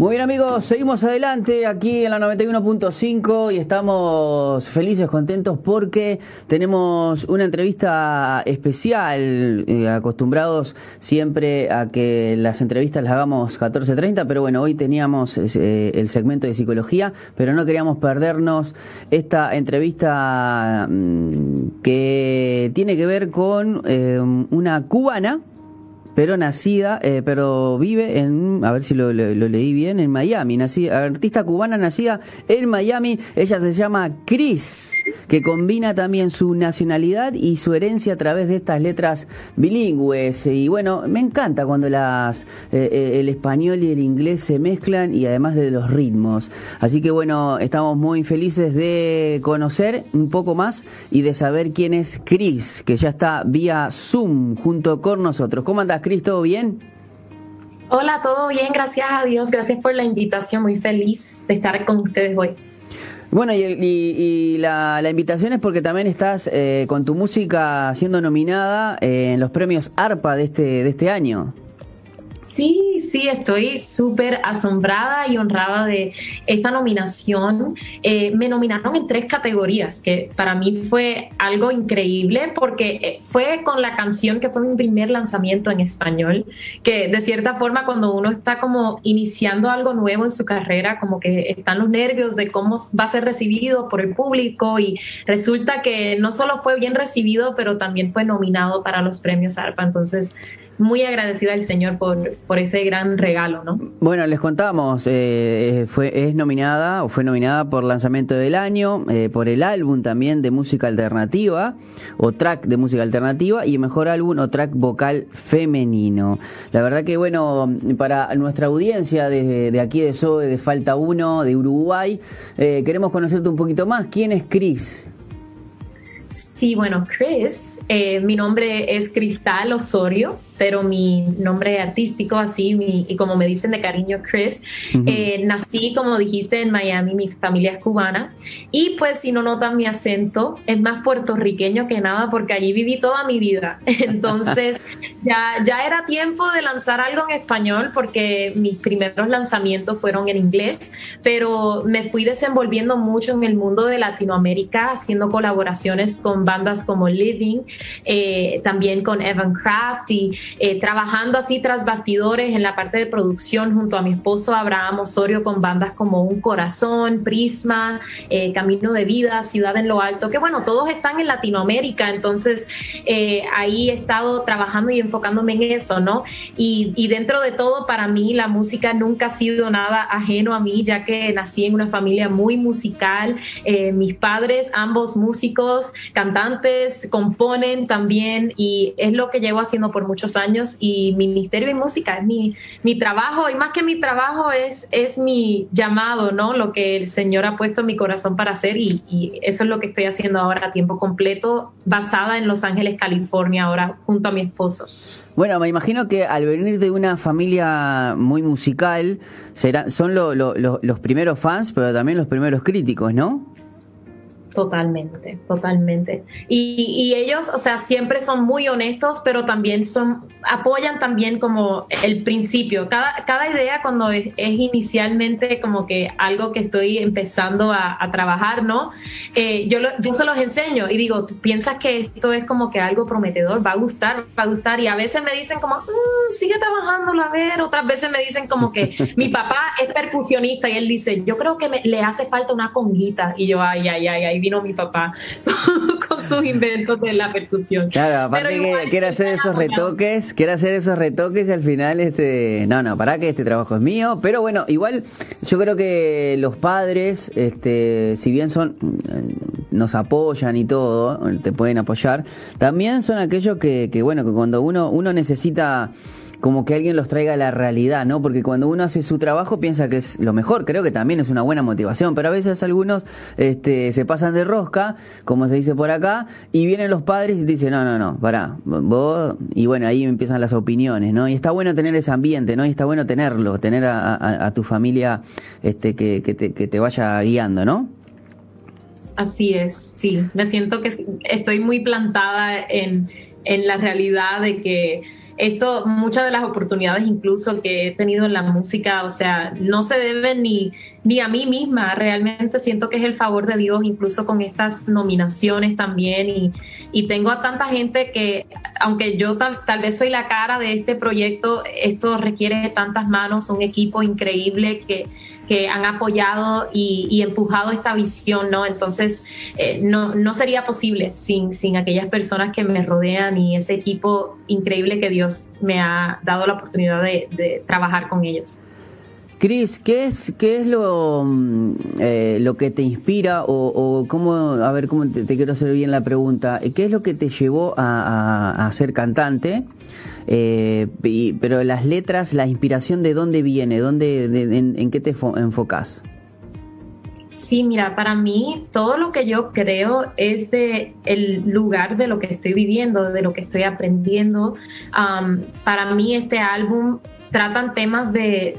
Muy bien amigos, seguimos adelante aquí en la 91.5 y estamos felices, contentos porque tenemos una entrevista especial, eh, acostumbrados siempre a que las entrevistas las hagamos 14.30, pero bueno, hoy teníamos eh, el segmento de psicología, pero no queríamos perdernos esta entrevista mm, que tiene que ver con eh, una cubana pero nacida, eh, pero vive en, a ver si lo, leí bien, en Miami, nacida, artista cubana nacida en Miami, ella se llama Chris, que combina también su nacionalidad y su herencia a través de estas letras bilingües, y bueno, me encanta cuando las eh, eh, el español y el inglés se mezclan y además de los ritmos, así que bueno, estamos muy felices de conocer un poco más y de saber quién es Chris, que ya está vía Zoom junto con nosotros. ¿Cómo andas? Cris? ¿Todo bien? Hola, todo bien, gracias a Dios, gracias por la invitación, muy feliz de estar con ustedes hoy. Bueno, y, la, invitación es porque también estás eh, con tu música siendo nominada en los premios ARPA de este, de este año. Sí, sí, estoy súper asombrada y honrada de esta nominación. Eh, me nominaron en tres categorías, que para mí fue algo increíble porque eh, fue con la canción que fue mi primer lanzamiento en español, que de cierta forma cuando uno está como iniciando algo nuevo en su carrera, como que están los nervios de cómo va a ser recibido por el público y resulta que no solo fue bien recibido, pero también fue nominado para los premios ARPA. Entonces, muy agradecida al Señor por, por ese gran regalo, ¿no? Bueno, les contamos, eh, fue, es nominada o fue nominada por lanzamiento del año, eh, por el álbum también de música alternativa o track de música alternativa y mejor álbum o track vocal femenino. La verdad que bueno, para nuestra audiencia de, de aquí de SOE, de Falta 1, de Uruguay, eh, queremos conocerte un poquito más. ¿Quién es Cris? Sí, bueno, Chris, mi nombre es Cristal Osorio pero mi nombre artístico, así, y como me dicen de cariño, Chris, eh, nací, como dijiste, en Miami, mi familia es cubana, y pues si no notan mi acento, es más puertorriqueño que nada, porque allí viví toda mi vida. Entonces, ya, ya era tiempo de lanzar algo en español, porque mis primeros lanzamientos fueron en inglés, pero me fui desenvolviendo mucho en el mundo de Latinoamérica, haciendo colaboraciones con bandas como Living, eh, también con Evan Craft y eh, trabajando así tras bastidores en la parte de producción junto a mi esposo Abraham Osorio con bandas como Un Corazón, Prisma, eh, Camino de Vida, Ciudad en lo Alto, que bueno, todos están en Latinoamérica, entonces eh, ahí he estado trabajando y enfocándome en eso, ¿no? Y, y dentro de todo, para mí la música nunca ha sido nada ajeno a mí, ya que nací en una familia muy musical, mis padres, ambos músicos, cantantes, componen también y es lo que llevo haciendo por muchos años y mi ministerio de música es mi, mi trabajo y más que mi trabajo es, es mi llamado, ¿no? Lo que el Señor ha puesto en mi corazón para hacer y, y eso es lo que estoy haciendo ahora a tiempo completo, basada en Los Ángeles, California, ahora junto a mi esposo. Bueno, me imagino que al venir de una familia muy musical, será, son los primeros fans, pero también los primeros críticos, ¿no? Totalmente, totalmente. Y, ellos, o sea, siempre son muy honestos, pero también son, apoyan también como el principio. Cada, cada idea cuando es, inicialmente como que algo que estoy empezando a, trabajar, ¿no? Eh, yo, yo se los enseño y digo, ¿tú piensas que esto es como que algo prometedor? Va a gustar, va a gustar. Y a veces me dicen como, mm, sigue trabajando, a ver. Otras veces me dicen como que mi papá es percusionista y él dice, yo creo que me, le hace falta una conguita. Y yo, ay, ay, ay, ay vino mi papá con sus inventos de la percusión. Claro, aparte que quiere hacer esos retoques, quiere hacer esos retoques y al final, este, no, no, para que este trabajo es mío, pero bueno, igual yo creo que los padres, este, si bien son, nos apoyan y todo, te pueden apoyar, también son aquellos que, que bueno, que cuando uno, uno necesita como que alguien los traiga a la realidad, ¿no? Porque cuando uno hace su trabajo piensa que es lo mejor, creo que también es una buena motivación, pero a veces algunos este, se pasan de rosca, como se dice por acá, y vienen los padres y dicen, no, no, no, pará, vos, y bueno, ahí empiezan las opiniones, ¿no? Y está bueno tener ese ambiente, ¿no? Y está bueno tenerlo, tener a, tu familia este, que, te, vaya guiando, ¿no? Así es, sí, me siento que estoy muy plantada en la realidad de que esto, muchas de las oportunidades incluso que he tenido en la música, o sea, no se deben ni, ni a mí misma, realmente siento que es el favor de Dios, incluso con estas nominaciones también, y, y tengo a tanta gente que, aunque yo tal, tal, vez soy la cara de este proyecto, esto requiere tantas manos, un equipo increíble que que han apoyado y, empujado esta visión, ¿no? Entonces, eh, no, no sería posible sin, sin aquellas personas que me rodean y ese equipo increíble que Dios me ha dado la oportunidad de, trabajar con ellos. Cris, ¿qué es, qué es lo, mm, eh, lo que te inspira o, cómo, a ver, cómo te, quiero hacer bien la pregunta, ¿qué es lo que te llevó a, a ser cantante? Eh, pero las letras, la inspiración, ¿de dónde viene? ¿Dónde, en, qué te enfocas? Sí, mira, para mí todo lo que yo creo es de el lugar de lo que estoy viviendo, de lo que estoy aprendiendo. para mí este álbum tratan temas de,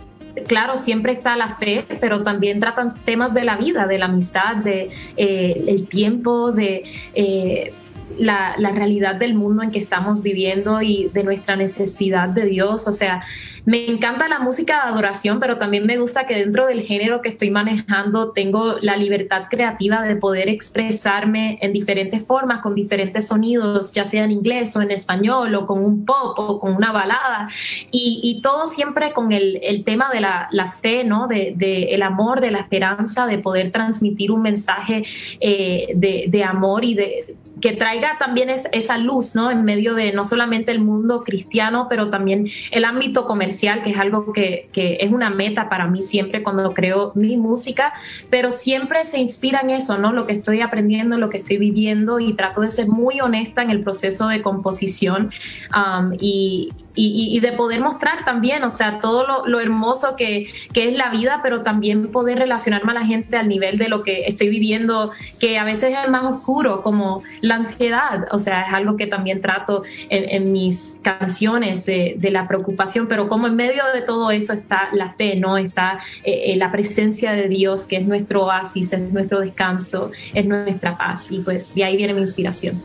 claro, siempre está la fe, pero también tratan temas de la vida, de la amistad, de eh, el tiempo, de eh, la, realidad del mundo en que estamos viviendo y de nuestra necesidad de Dios. O sea, me encanta la música de adoración, pero también me gusta que dentro del género que estoy manejando tengo la libertad creativa de poder expresarme en diferentes formas, con diferentes sonidos, ya sea en inglés o en español, o con un pop o con una balada. Y, todo siempre con el, tema de la, fe, ¿no? De, el amor, de la esperanza, de poder transmitir un mensaje eh, de, de amor y de que traiga también es, esa luz, ¿no? En medio de no solamente el mundo cristiano, pero también el ámbito comercial, que es algo que, que, es una meta para mí siempre cuando creo mi música, pero siempre se inspira en eso, ¿no? Lo que estoy aprendiendo, lo que estoy viviendo y trato de ser muy honesta en el proceso de composición um, y, y, de poder mostrar también, o sea, todo lo, hermoso que, es la vida, pero también poder relacionarme a la gente al nivel de lo que estoy viviendo, que a veces es más oscuro, como la ansiedad, o sea, es algo que también trato en, mis canciones de, la preocupación, pero como en medio de todo eso está la fe, ¿no? Está eh, eh, la presencia de Dios, que es nuestro oasis, es nuestro descanso, es nuestra paz, y pues de ahí viene mi inspiración.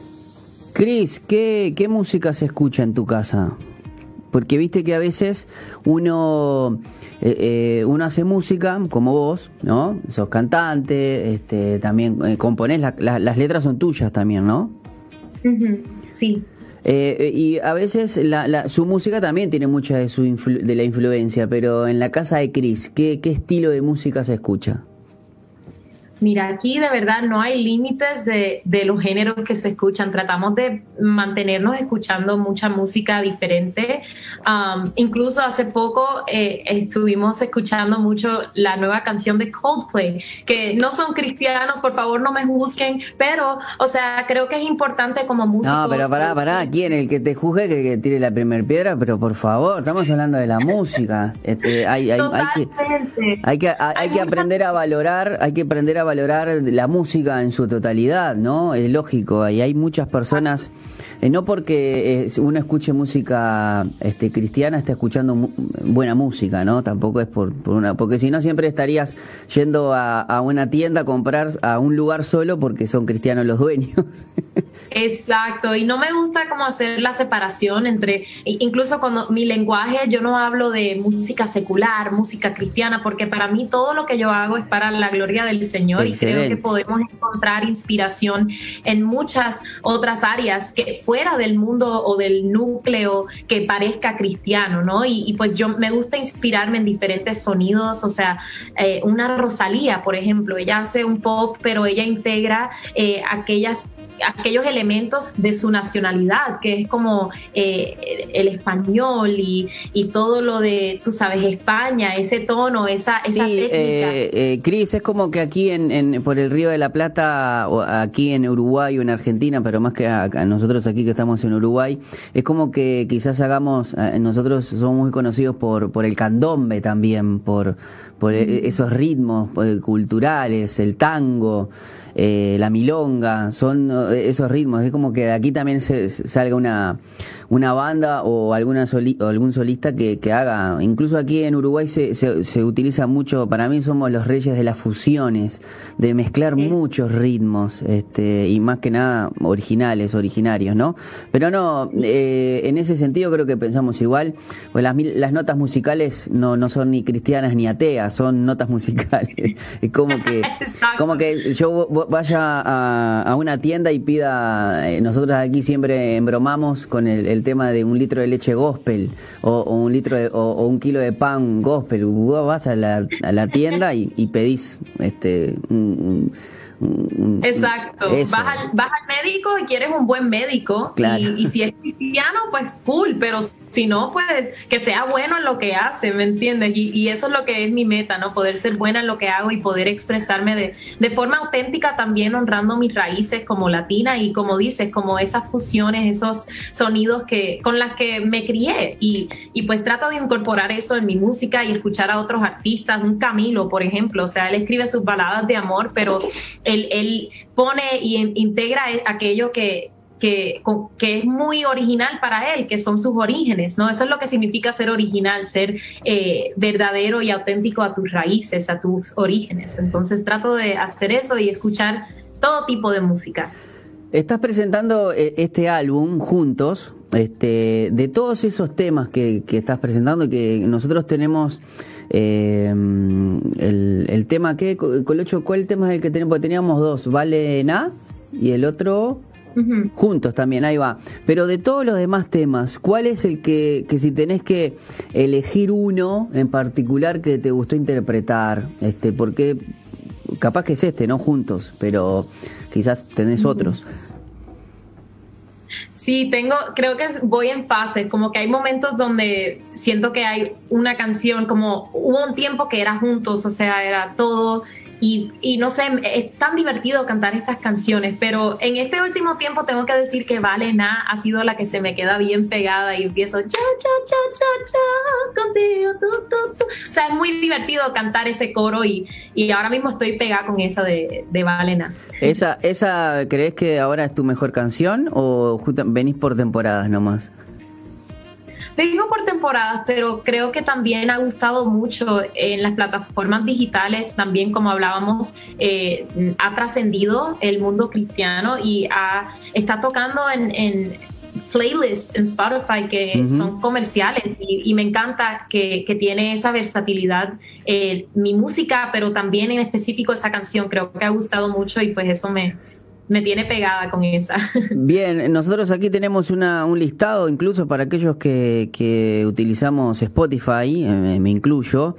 Cris, ¿qué, ¿qué música se escucha en tu casa? Porque viste que a veces uno, eh, eh, uno hace música, como vos, ¿no? Sos cantante, este, también eh, componés, las letras son tuyas también, ¿no? Sí. y a veces su música también tiene mucha de, su de la influencia, pero en la casa de Chris, ¿qué, ¿qué estilo de música se escucha? Mira, aquí de verdad no hay límites de, los géneros que se escuchan. Tratamos de mantenernos escuchando mucha música diferente. Um, incluso hace poco eh, estuvimos escuchando mucho la nueva canción de Coldplay, que no son cristianos, por favor no me juzguen, pero, o sea, creo que es importante como música. No, pero pará, pará, ¿quién? El que te juzgue que, que tire la primera piedra, pero por favor, estamos hablando de la música. Este, hay, hay, hay, que, hay, que, hay que aprender a valorar, hay que aprender a valorar la música en su totalidad, ¿no? Es lógico, y hay muchas personas, eh, no porque eh, uno escuche música este, cristiana, está escuchando buena música, ¿no? Tampoco es por, una, porque si no siempre estarías yendo a, a una tienda a comprar a un lugar solo porque son cristianos los dueños. Exacto, y no me gusta como hacer la separación entre, incluso cuando mi lenguaje, yo no hablo de música secular, música cristiana, porque para mí todo lo que yo hago es para la gloria del Señor y creo que podemos encontrar inspiración en muchas otras áreas que fuera del mundo o del núcleo que parezca cristiano, ¿no? Y, pues yo me gusta inspirarme en diferentes sonidos, o sea, eh, una Rosalía, por ejemplo, ella hace un pop, pero ella integra eh, aquellas aquellos elementos de su nacionalidad, que es como eh, el español y, y, todo lo de, tú sabes, España, ese tono, esa, esa sí, eh, eh, Cris, es como que aquí en, por el Río de la Plata, o aquí en Uruguay o en Argentina, pero más que a, nosotros aquí que estamos en Uruguay, es como que quizás hagamos, nosotros somos muy conocidos por, por el candombe también, por, por esos ritmos culturales, el tango. Eh, la milonga, son eh, esos ritmos. Es como que de aquí también se, salga una, una banda o, alguna o algún solista que, que, haga. Incluso aquí en Uruguay se, se, utiliza mucho, para mí somos los reyes de las fusiones, de mezclar muchos ritmos este, y más que nada originales, originarios, ¿no? Pero no, eh, en ese sentido creo que pensamos igual, pues las, las notas musicales no, no son ni cristianas ni ateas, son notas musicales. es como que, como que yo vaya a, a una tienda y pida, eh, nosotros aquí siempre embromamos con el, tema de un litro de leche gospel o, un litro o, un kilo de pan gospel. Vos vas a la, a la tienda y, pedís este un, Exacto. Vas al, vas al, médico y quieres un buen médico. Y, y, si es cristiano, pues cool, pero si no, pues que sea bueno en lo que hace, ¿me entiendes? Y, eso es lo que es mi meta, ¿no? Poder ser buena en lo que hago y poder expresarme de, de forma auténtica también honrando mis raíces como latina y como dices, como esas fusiones, esos sonidos que con las que me crié y, y pues trato de incorporar eso en mi música y escuchar a otros artistas, un Camilo, por ejemplo, o sea, él escribe sus baladas de amor, pero él, él pone y integra aquello que, que, que, es muy original para él, que son sus orígenes, ¿no? Eso es lo que significa ser original, ser eh, verdadero y auténtico a tus raíces, a tus orígenes. Entonces trato de hacer eso y escuchar todo tipo de música. Estás presentando eh, este álbum juntos, este, de todos esos temas que, que estás presentando, que nosotros tenemos eh, el, el, tema que, Colocho, ¿cuál tema es el que tenemos? Porque teníamos dos, Vale Na y el otro juntos también, ahí va. Pero de todos los demás temas, ¿cuál es el que, que si tenés que elegir uno en particular que te gustó interpretar? Este, porque capaz que es este, ¿no? Juntos, pero quizás tenés otros. Sí, tengo, creo que voy en fase, como que hay momentos donde siento que hay una canción, como hubo un tiempo que era juntos, o sea, era todo y, y, no sé, es tan divertido cantar estas canciones, pero en este último tiempo tengo que decir que Valena ha sido la que se me queda bien pegada y empiezo cha, cha, cha, cha, cha, contigo, tu, tu, tu. O sea, es muy divertido cantar ese coro y, y ahora mismo estoy pegada con esa de, de Valena. ¿Esa, ¿Esa crees que ahora es tu mejor canción o venís por temporadas nomás? Vengo por temporadas, pero creo que también ha gustado mucho en las plataformas digitales, también como hablábamos, eh, ha trascendido el mundo cristiano y ha, está tocando en, playlists en Spotify que son comerciales y, me encanta que, tiene esa versatilidad eh, mi música, pero también en específico esa canción creo que ha gustado mucho y pues eso me, me tiene pegada con esa. Bien, nosotros aquí tenemos una, un listado, incluso para aquellos que, que utilizamos Spotify, eh, me incluyo,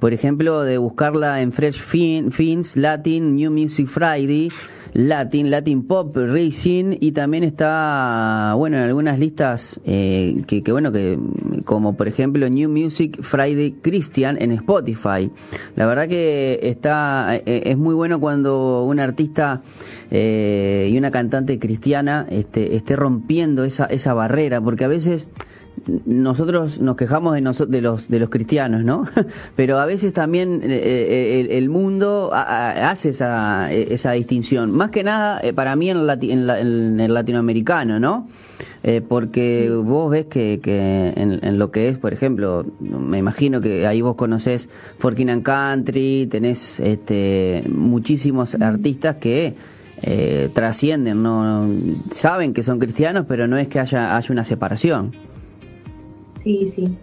por ejemplo, de buscarla en Fresh Fins, Latin, New Music Friday, Latin, Latin Pop, Racing y también está, bueno, en algunas listas eh, que, que, bueno, que como por ejemplo New Music Friday Christian en Spotify. La verdad que está, eh, es muy bueno cuando un artista eh, y una cantante cristiana este, esté rompiendo esa, esa barrera, porque a veces nosotros nos quejamos de, de, los, de los cristianos, ¿no? Pero a veces también eh, eh, el, mundo hace esa, esa distinción. Más que nada, para mí en, en, el latinoamericano, ¿no? porque vos ves que, que en, lo que es, por ejemplo, me imagino que ahí vos conocés Forkin Country, tenés este, muchísimos artistas que eh, trascienden, no saben que son cristianos, pero no es que haya, haya una separación. Sí, sí.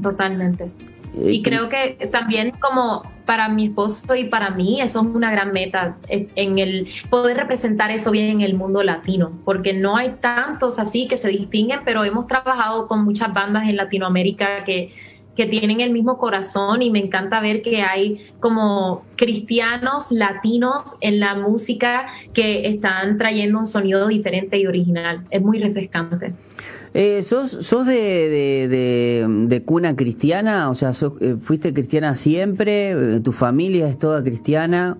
Totalmente. Y creo que también como para mi esposo y para mí eso es una gran meta en el poder representar eso bien en el mundo latino, porque no hay tantos así que se distinguen, pero hemos trabajado con muchas bandas en Latinoamérica que que tienen el mismo corazón y me encanta ver que hay como cristianos latinos en la música que están trayendo un sonido diferente y original. Es muy refrescante. Eh, ¿Sos, sos de, de, cuna cristiana? O sea, eh, ¿fuiste cristiana siempre? Eh, ¿Tu familia es toda cristiana?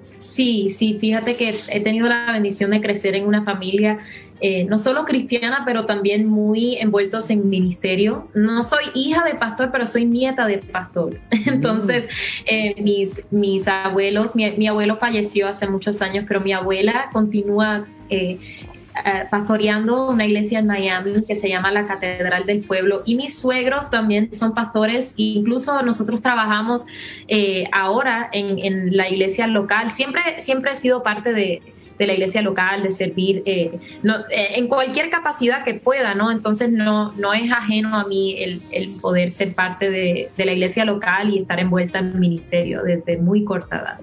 Sí, sí, fíjate que he tenido la bendición de crecer en una familia eh, no solo cristiana, pero también muy envueltos en ministerio. No soy hija de pastor, pero soy nieta de pastor. Entonces, eh, mis, mis abuelos, mi, abuelo falleció hace muchos años, pero mi abuela continúa eh, pastoreando una iglesia en Miami que se llama la Catedral del Pueblo y mis suegros también son pastores e incluso nosotros trabajamos ahora en, la iglesia local. Siempre, siempre he sido parte de, de la iglesia local, de servir eh, eh, en cualquier capacidad que pueda, ¿no? Entonces no, no es ajeno a mí el, poder ser parte de, la iglesia local y estar envuelta en el ministerio desde muy corta edad.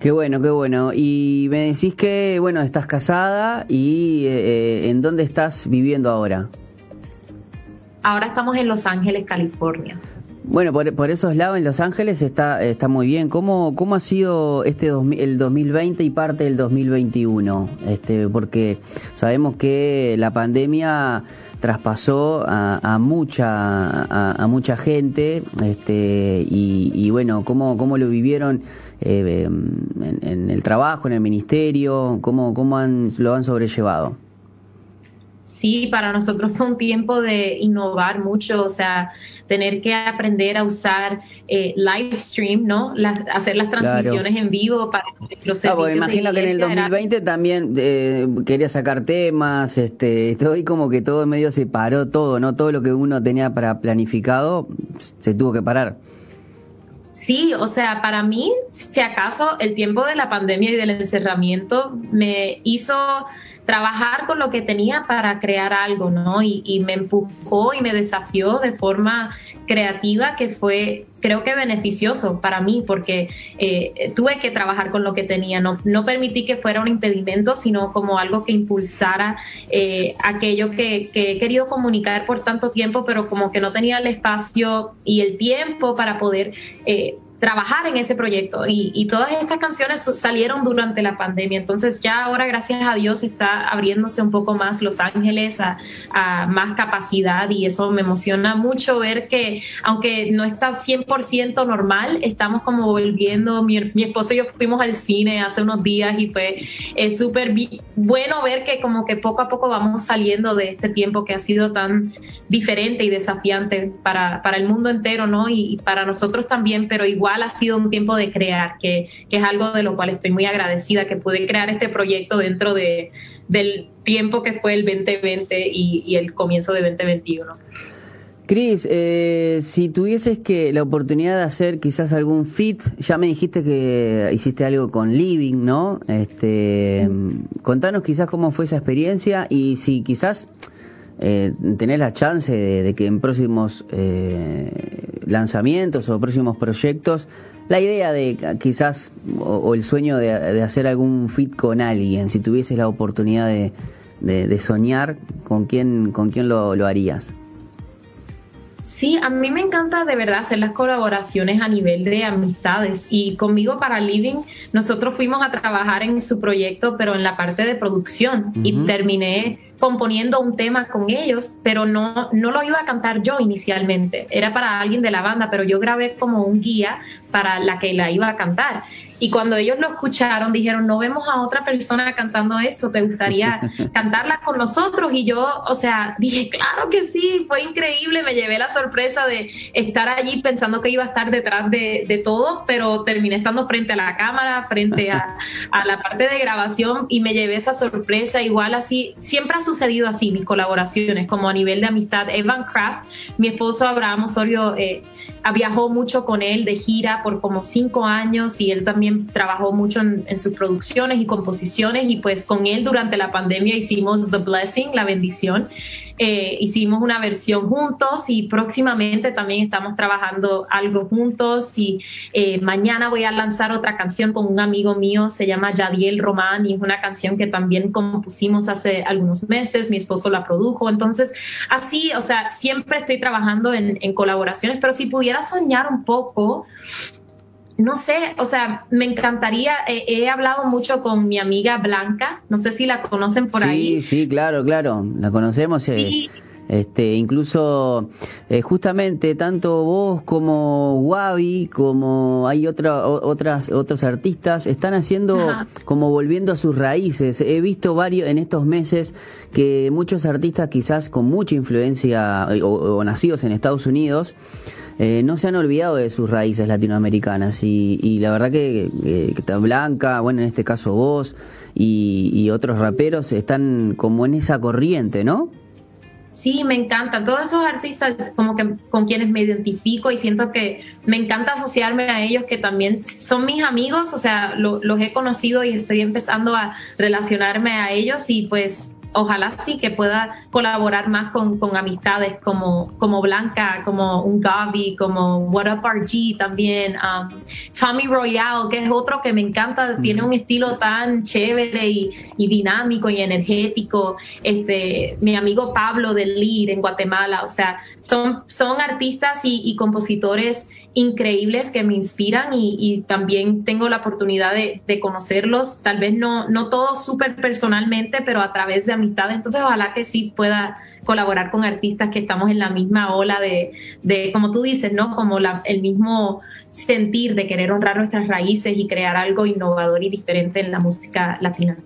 Qué bueno, qué bueno. Y me decís que, bueno, estás casada y eh, ¿en dónde estás viviendo ahora? Ahora estamos en Los Ángeles, California. Bueno, por, esos lados en Los Ángeles está, está muy bien. ¿Cómo, cómo ha sido este el 2020 y parte del 2021? Este, porque sabemos que la pandemia traspasó a, mucha a, mucha gente este, y, bueno, ¿cómo, cómo lo vivieron eh, en, el trabajo, en el ministerio? ¿Cómo, cómo han, lo han sobrellevado? Sí, para nosotros fue un tiempo de innovar mucho, o sea, tener que aprender a usar eh, live stream, ¿no? hacer las transmisiones en vivo para los ah, servicios. imagino que en el 2020 también eh, quería sacar temas, este, todo y como que todo medio se paró todo, ¿no? Todo lo que uno tenía para planificado se tuvo que parar. Sí, o sea, para mí, si acaso el tiempo de la pandemia y del encerramiento me hizo trabajar con lo que tenía para crear algo, ¿no? Y, me empujó y me desafió de forma creativa que fue, creo que beneficioso para mí, porque eh, tuve que trabajar con lo que tenía, no, no permití que fuera un impedimento, sino como algo que impulsara eh, aquello que, he querido comunicar por tanto tiempo, pero como que no tenía el espacio y el tiempo para poder... Eh, trabajar en ese proyecto. Y, todas estas canciones salieron durante la pandemia, entonces ya ahora gracias a Dios está abriéndose un poco más Los Ángeles a, más capacidad. Y eso me emociona mucho ver que aunque no está 100% normal, estamos como volviendo, mi, esposo y yo fuimos al cine hace unos días y fue es súper bueno ver que como que poco a poco vamos saliendo de este tiempo que ha sido tan diferente y desafiante para, para el mundo entero, ¿no? Y, y para nosotros también, pero igual ha sido un tiempo de crear, que, es algo de lo cual estoy muy agradecida, que pude crear este proyecto dentro de, del tiempo que fue el 2020 y, el comienzo de 2021. Cris, eh, si tuvieses que la oportunidad de hacer quizás algún fit, ya me dijiste que hiciste algo con Living, ¿no? Este, contanos quizás cómo fue esa experiencia y si quizás eh, tenés la chance de, que en próximos eh, lanzamientos o próximos proyectos, la idea de quizás o, el sueño de, hacer algún fit con alguien, si tuvieses la oportunidad de, soñar, ¿con quién, con quién lo, lo harías? Sí, a mí me encanta de verdad hacer las colaboraciones a nivel de amistades y conmigo para Living nosotros fuimos a trabajar en su proyecto pero en la parte de producción y terminé componiendo un tema con ellos, pero no, no lo iba a cantar yo inicialmente, era para alguien de la banda, pero yo grabé como un guía para la que la iba a cantar. Y cuando ellos lo escucharon, dijeron, no vemos a otra persona cantando esto, ¿te gustaría cantarla con nosotros? Y yo, o sea, dije, claro que sí, fue increíble, me llevé la sorpresa de estar allí pensando que iba a estar detrás de, de todo, pero terminé estando frente a la cámara, frente a, a, la parte de grabación y me llevé esa sorpresa, igual así, siempre ha sucedido así mis colaboraciones, como a nivel de amistad. Evan Craft, mi esposo Abraham Osorio, eh, viajó mucho con él de gira por como cinco años y él también trabajó mucho en, sus producciones y composiciones y pues con él durante la pandemia hicimos The Blessing, la bendición. Eh, hicimos una versión juntos y próximamente también estamos trabajando algo juntos y eh, mañana voy a lanzar otra canción con un amigo mío, se llama Yadiel Román y es una canción que también compusimos hace algunos meses, mi esposo la produjo, entonces así, o sea, siempre estoy trabajando en, en colaboraciones, pero si pudiera soñar un poco, no sé, o sea, me encantaría, he hablado mucho con mi amiga Blanca, no sé si la conocen por ahí. Sí, sí, claro, claro, la conocemos. Eh, este, incluso, eh, justamente, tanto vos como Wabi, como hay otra, otras, otros artistas, están haciendo como volviendo a sus raíces. He visto varios en estos meses que muchos artistas quizás con mucha influencia eh, o nacidos en Estados Unidos, eh, no se han olvidado de sus raíces latinoamericanas y, la verdad que, que, Blanca, bueno, en este caso vos y, y otros raperos están como en esa corriente, ¿no? Sí, me encanta. Todos esos artistas como que con quienes me identifico y siento que me encanta asociarme a ellos que también son mis amigos, o sea, los he conocido y estoy empezando a relacionarme a ellos y pues ojalá sí que pueda colaborar más con, con amistades como, como Blanca, como un Gaby, como What Up RG también, um, Tommy Royale, que es otro que me encanta, tiene un estilo tan chévere y, y, dinámico y energético, este, mi amigo Pablo del Lead en Guatemala, o sea, son, son artistas y, y compositores increíbles que me inspiran y, también tengo la oportunidad de, conocerlos, tal vez no, no todos súper personalmente, pero a través de amistades. Entonces, ojalá que sí pueda colaborar con artistas que estamos en la misma ola de, de como tú dices, ¿no? Como la, el mismo sentir de querer honrar nuestras raíces y crear algo innovador y diferente en la música latina.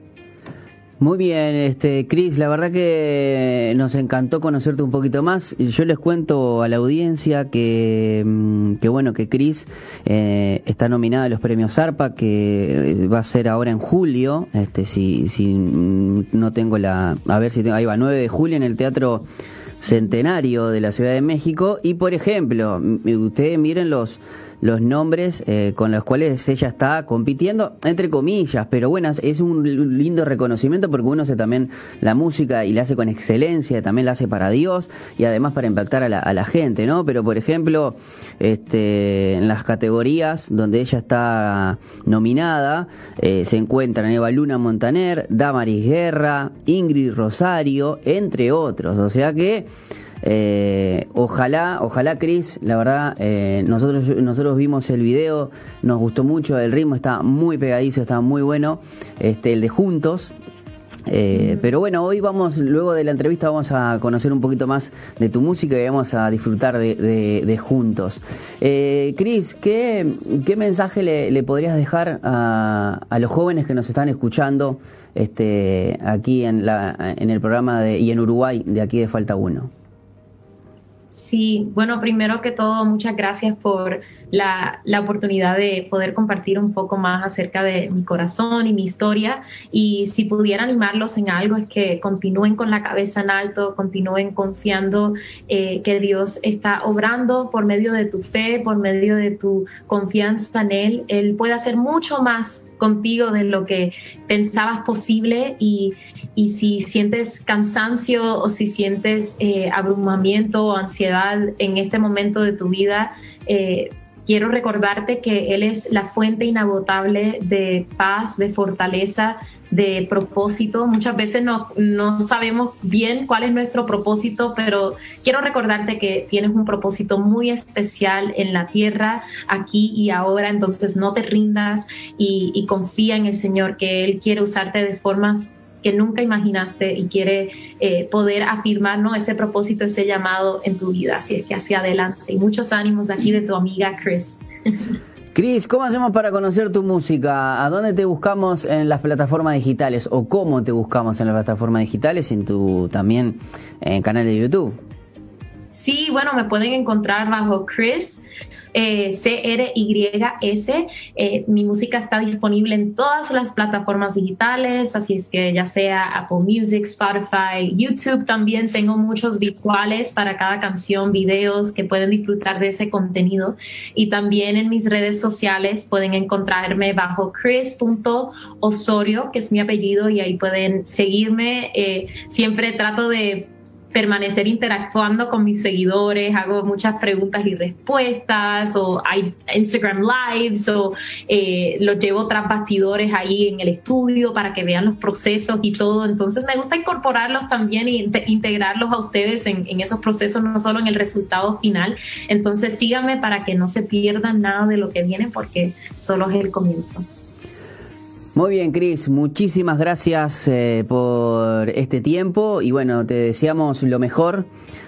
Muy bien, este Cris, la verdad que nos encantó conocerte un poquito más. Yo les cuento a la audiencia que, mm, bueno, que Cris eh, está nominada a los premios ARPA, que eh, va a ser ahora en julio, este si, si no tengo la, a ver si tengo, ahí va, 9 de julio en el Teatro Centenario de la Ciudad de México. Y por ejemplo, ustedes miren los los nombres eh, con los cuales ella está compitiendo, entre comillas, pero bueno, es un lindo reconocimiento porque uno hace también la música y la hace con excelencia, también la hace para Dios y además para impactar a la, gente, ¿no? Pero por ejemplo, este, en las categorías donde ella está nominada, eh, se encuentran Eva Luna Montaner, Damaris Guerra, Ingrid Rosario, entre otros. O sea que eh, ojalá, ojalá, Chris, la verdad, eh, nosotros, nosotros vimos el video, nos gustó mucho, el ritmo está muy pegadizo, está muy bueno, este, el de Juntos. Eh, pero bueno, hoy vamos, luego de la entrevista, vamos a conocer un poquito más de tu música y vamos a disfrutar de, Juntos. Eh, Cris, ¿qué, mensaje le, podrías dejar a, a, los jóvenes que nos están escuchando este, aquí en, la, en el programa de, y en Uruguay de aquí de Falta Uno? Sí, bueno, primero que todo, muchas gracias por la, la, oportunidad de poder compartir un poco más acerca de mi corazón y mi historia. Y si pudiera animarlos en algo es que continúen con la cabeza en alto, continúen confiando eh, que Dios está obrando por medio de tu fe, por medio de tu confianza en Él. Él puede hacer mucho más contigo de lo que pensabas posible y, y si sientes cansancio o si sientes eh, abrumamiento o ansiedad en este momento de tu vida, eh, quiero recordarte que Él es la fuente inagotable de paz, de fortaleza, de propósito. Muchas veces no, no, sabemos bien cuál es nuestro propósito, pero quiero recordarte que tienes un propósito muy especial en la tierra, aquí y ahora, entonces no te rindas y, y confía en el Señor, que Él quiere usarte de formas que nunca imaginaste y quiere eh, poder afirmar ¿no? ese propósito, ese llamado en tu vida. Así es que hacia adelante. Y muchos ánimos de aquí de tu amiga Chris. Cris, ¿cómo hacemos para conocer tu música? ¿A dónde te buscamos en las plataformas digitales? ¿O cómo te buscamos en las plataformas digitales? En tu también en canal de YouTube. Sí, bueno, me pueden encontrar bajo Chris eh, C-R-Y-S. Eh, mi música está disponible en todas las plataformas digitales, así es que ya sea Apple Music, Spotify, YouTube también tengo muchos visuales para cada canción, videos que pueden disfrutar de ese contenido. Y también en mis redes sociales pueden encontrarme bajo chris.osorio, que es mi apellido, y ahí pueden seguirme. Eh, siempre trato de permanecer interactuando con mis seguidores, hago muchas preguntas y respuestas, o hay Instagram Lives, o eh, los llevo tras bastidores ahí en el estudio para que vean los procesos y todo. Entonces me gusta incorporarlos también e integrarlos a ustedes en, en esos procesos, no solo en el resultado final. Entonces síganme para que no se pierdan nada de lo que viene, porque solo es el comienzo. Muy bien, Cris, muchísimas gracias eh, por este tiempo y bueno, te deseamos lo mejor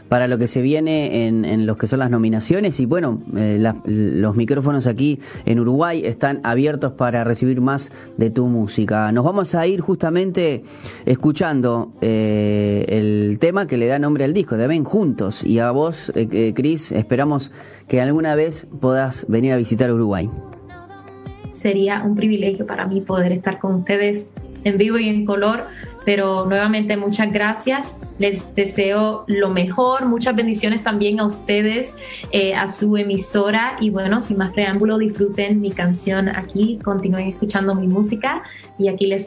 para lo que se viene en, en los que son las nominaciones y bueno, eh, los micrófonos aquí en Uruguay están abiertos para recibir más de tu música. Nos vamos a ir justamente escuchando eh, el tema que le da nombre al disco, de Ven Juntos. Y a vos, eh, Cris, esperamos que alguna vez puedas venir a visitar Uruguay. Sería un privilegio para mí poder estar con ustedes en vivo y en color. Pero nuevamente muchas gracias, les deseo lo mejor, muchas bendiciones también a ustedes, eh, a su emisora y bueno, sin más preámbulo, disfruten mi canción aquí, continúen escuchando mi música y aquí les